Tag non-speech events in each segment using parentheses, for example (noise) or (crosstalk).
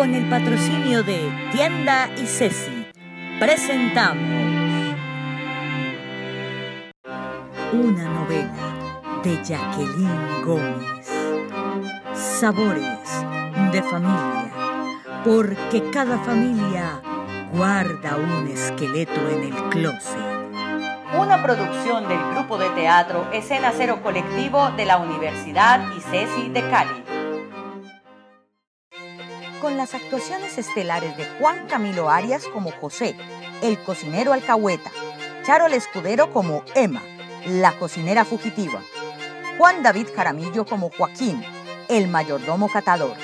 con el patrocinio de Tienda y Ceci, presentamos una novela de Jacqueline Gómez. Sabores de familia, porque cada familia guarda un esqueleto en el closet. Una producción del grupo de teatro Escena Cero Colectivo de la Universidad ICESI de Cali con las actuaciones estelares de Juan Camilo Arias como José, el cocinero alcahueta, Charol Escudero como Emma, la cocinera fugitiva, Juan David Jaramillo como Joaquín, el mayordomo catador,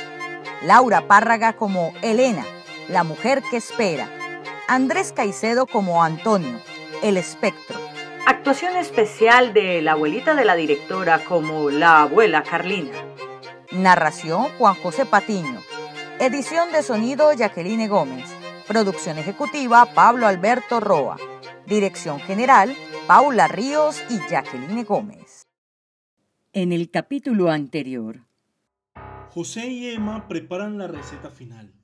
Laura Párraga como Elena, la mujer que espera, Andrés Caicedo como Antonio, el espectro. Actuación especial de la abuelita de la directora como la abuela Carlina. Narración Juan José Patiño. Edición de sonido Jacqueline Gómez. Producción ejecutiva Pablo Alberto Roa. Dirección general Paula Ríos y Jacqueline Gómez. En el capítulo anterior. José y Emma preparan la receta final.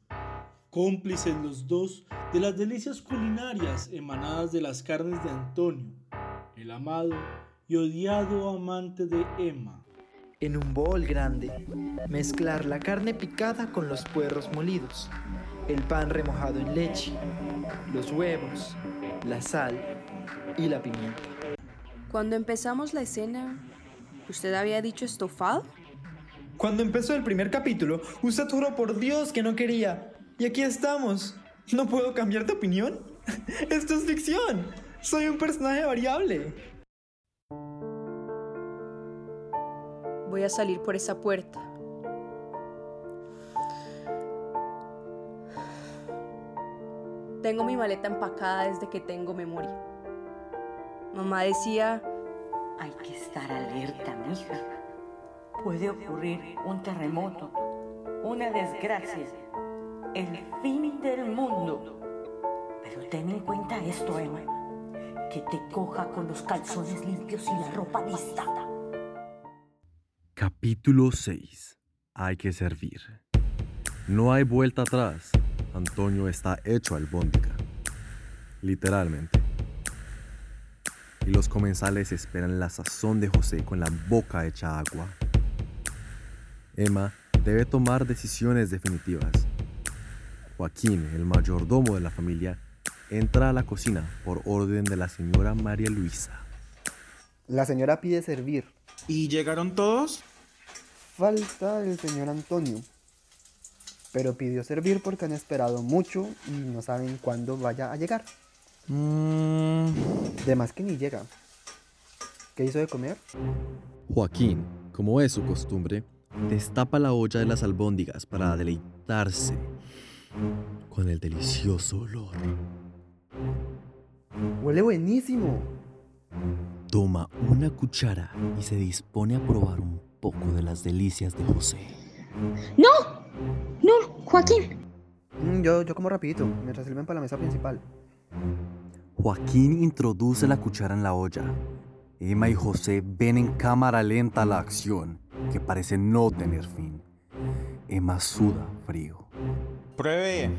Cómplices los dos de las delicias culinarias emanadas de las carnes de Antonio, el amado y odiado amante de Emma en un bol grande, mezclar la carne picada con los puerros molidos, el pan remojado en leche, los huevos, la sal y la pimienta. Cuando empezamos la escena, ¿usted había dicho estofado? Cuando empezó el primer capítulo, usted juró por Dios que no quería. Y aquí estamos. ¿No puedo cambiar de opinión? (laughs) Esto es ficción. Soy un personaje variable. Voy a salir por esa puerta. Tengo mi maleta empacada desde que tengo memoria. Mamá decía, hay que estar alerta, mija. Puede ocurrir un terremoto, una desgracia, el fin del mundo. Pero ten en cuenta esto, Emma, que te coja con los calzones limpios y la ropa lista. Capítulo 6. Hay que servir. No hay vuelta atrás. Antonio está hecho albóndiga. Literalmente. Y los comensales esperan la sazón de José con la boca hecha agua. Emma debe tomar decisiones definitivas. Joaquín, el mayordomo de la familia, entra a la cocina por orden de la señora María Luisa. La señora pide servir. ¿Y llegaron todos? Falta el señor Antonio, pero pidió servir porque han esperado mucho y no saben cuándo vaya a llegar. Mm. De más que ni llega. ¿Qué hizo de comer? Joaquín, como es su costumbre, destapa la olla de las albóndigas para deleitarse con el delicioso olor. Huele buenísimo. Toma una cuchara y se dispone a probar un poco de las delicias de José. ¡No! ¡No, Joaquín! Mm, yo, yo como rapidito, mientras sirven para la mesa principal. Joaquín introduce la cuchara en la olla. Emma y José ven en cámara lenta la acción, que parece no tener fin. Emma suda frío. Pruebe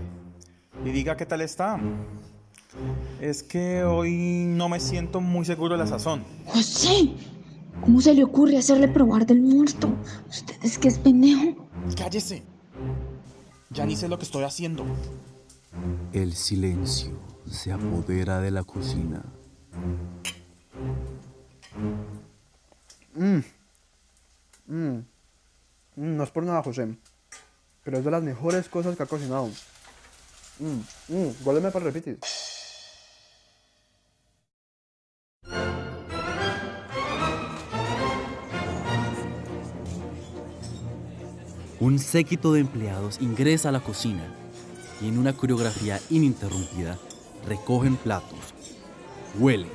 y diga qué tal está. Es que hoy no me siento muy seguro de la sazón. José, ¿Cómo se le ocurre hacerle probar del muerto? ¿Usted es que es pendejo? Cállese. Ya ni sé lo que estoy haciendo. El silencio se apodera de la cocina. Mmm. Mmm. No es por nada, José. Pero es de las mejores cosas que ha cocinado. Mmm. Mmm. para repetir. Un séquito de empleados ingresa a la cocina y en una coreografía ininterrumpida recogen platos, huelen,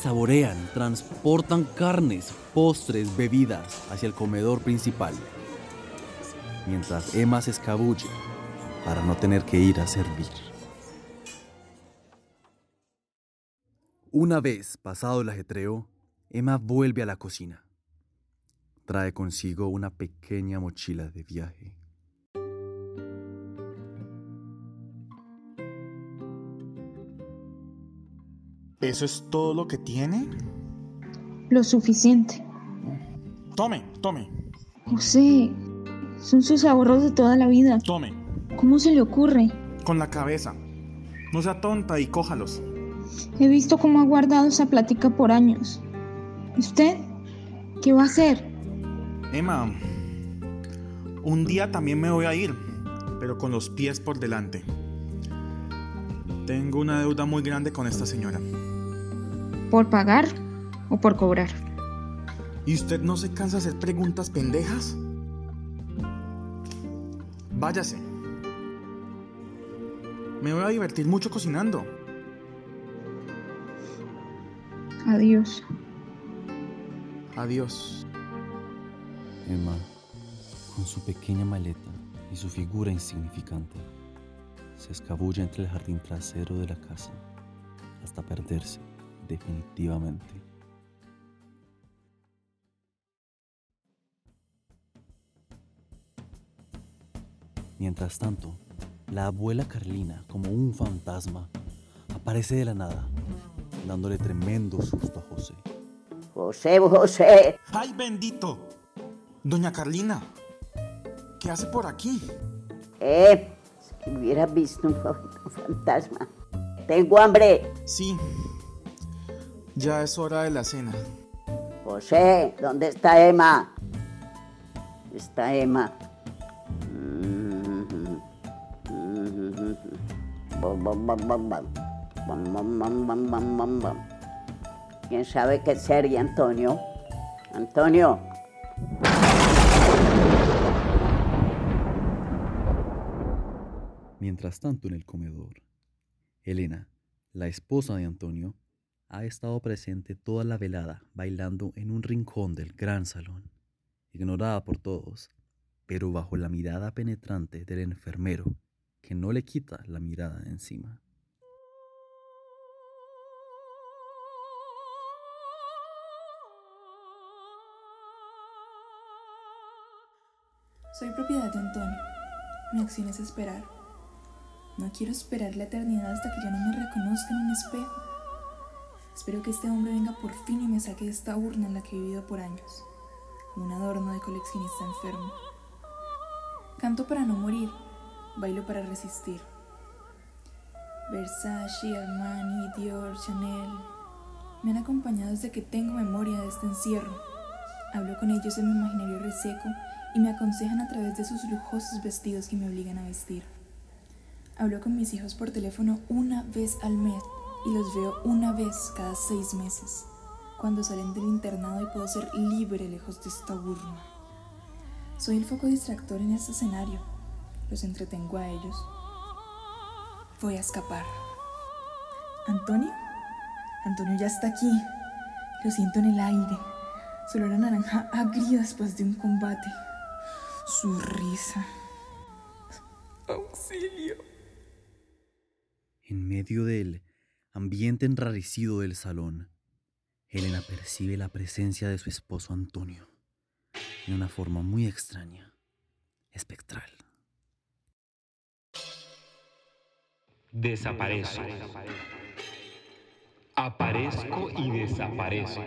saborean, transportan carnes, postres, bebidas hacia el comedor principal, mientras Emma se escabulle para no tener que ir a servir. Una vez pasado el ajetreo, Emma vuelve a la cocina trae consigo una pequeña mochila de viaje. ¿Eso es todo lo que tiene? Lo suficiente. Tome, tome. José, son sus ahorros de toda la vida. Tome. ¿Cómo se le ocurre? Con la cabeza. No sea tonta y cójalos. He visto cómo ha guardado esa plática por años. ¿Y ¿Usted? ¿Qué va a hacer? Emma, un día también me voy a ir, pero con los pies por delante. Tengo una deuda muy grande con esta señora. ¿Por pagar o por cobrar? ¿Y usted no se cansa de hacer preguntas pendejas? Váyase. Me voy a divertir mucho cocinando. Adiós. Adiós. Emma, con su pequeña maleta y su figura insignificante, se escabulla entre el jardín trasero de la casa hasta perderse definitivamente. Mientras tanto, la abuela Carlina, como un fantasma, aparece de la nada, dándole tremendo susto a José. José, José. ¡Ay, bendito! Doña Carlina, ¿qué hace por aquí? Eh, si hubiera visto un, fa- un fantasma. Tengo hambre. Sí, ya es hora de la cena. José, ¿dónde está Emma? Está Emma. ¿Quién sabe qué sería, Antonio? Antonio. Mientras tanto, en el comedor, Elena, la esposa de Antonio, ha estado presente toda la velada bailando en un rincón del gran salón, ignorada por todos, pero bajo la mirada penetrante del enfermero, que no le quita la mirada de encima. Soy propiedad de Antonio. Mi acción es esperar. No quiero esperar la eternidad hasta que ya no me reconozca en un espejo. Espero que este hombre venga por fin y me saque de esta urna en la que he vivido por años, como un adorno de coleccionista enfermo. Canto para no morir, bailo para resistir. Versace, Armani, Dior, Chanel me han acompañado desde que tengo memoria de este encierro. Hablo con ellos en mi imaginario reseco y me aconsejan a través de sus lujosos vestidos que me obligan a vestir. Hablo con mis hijos por teléfono una vez al mes y los veo una vez cada seis meses, cuando salen del internado y puedo ser libre lejos de esta urna. Soy el foco distractor en este escenario. Los entretengo a ellos. Voy a escapar. ¿Antonio? Antonio ya está aquí. Lo siento en el aire. Su olor naranja agrio después de un combate. Su risa. Auxilio. En medio del ambiente enrarecido del salón, Elena percibe la presencia de su esposo Antonio en una forma muy extraña, espectral. Desaparezco. Aparezco y desaparezco.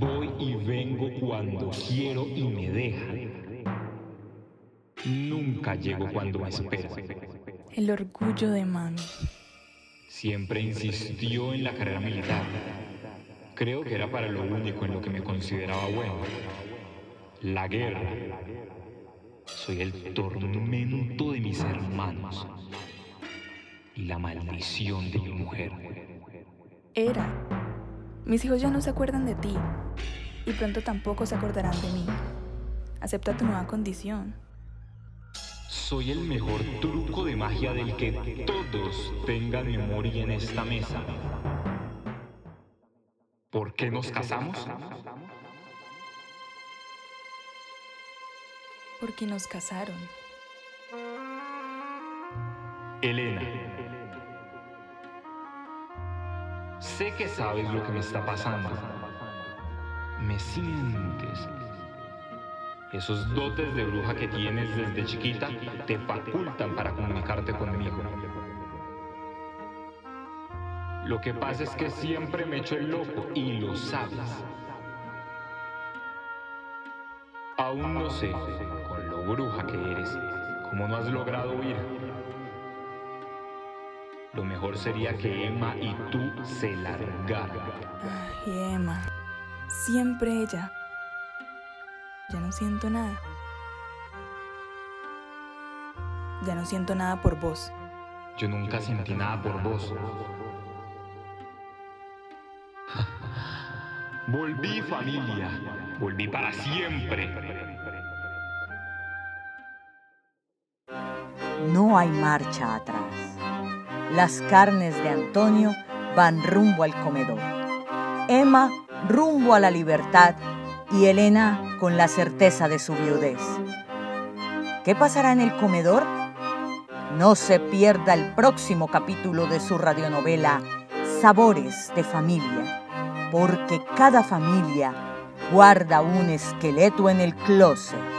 Voy y vengo cuando quiero y me dejan. Nunca llego cuando me. El orgullo de mami. Siempre insistió en la carrera militar. Creo que era para lo único en lo que me consideraba bueno. La guerra. Soy el tormento de mis hermanos y la maldición de mi mujer. Era. Mis hijos ya no se acuerdan de ti y pronto tampoco se acordarán de mí. Acepta tu nueva condición. Soy el mejor truco de magia del que todos tengan memoria en esta mesa. ¿Por qué nos casamos? Porque nos casaron. Elena. Sé que sabes lo que me está pasando. Me sientes. Esos dotes de bruja que tienes desde chiquita te facultan para comunicarte conmigo. Lo que pasa es que siempre me echo el loco y lo sabes. Aún no sé, con lo bruja que eres, cómo no has logrado huir. Lo mejor sería que Emma y tú se largaran. Ay, Emma. Siempre ella. Ya no siento nada. Ya no siento nada por vos. Yo nunca sentí nada por vos. (laughs) Volví familia. Volví para siempre. No hay marcha atrás. Las carnes de Antonio van rumbo al comedor. Emma rumbo a la libertad y Elena con la certeza de su viudez. ¿Qué pasará en el comedor? No se pierda el próximo capítulo de su radionovela Sabores de Familia, porque cada familia guarda un esqueleto en el closet.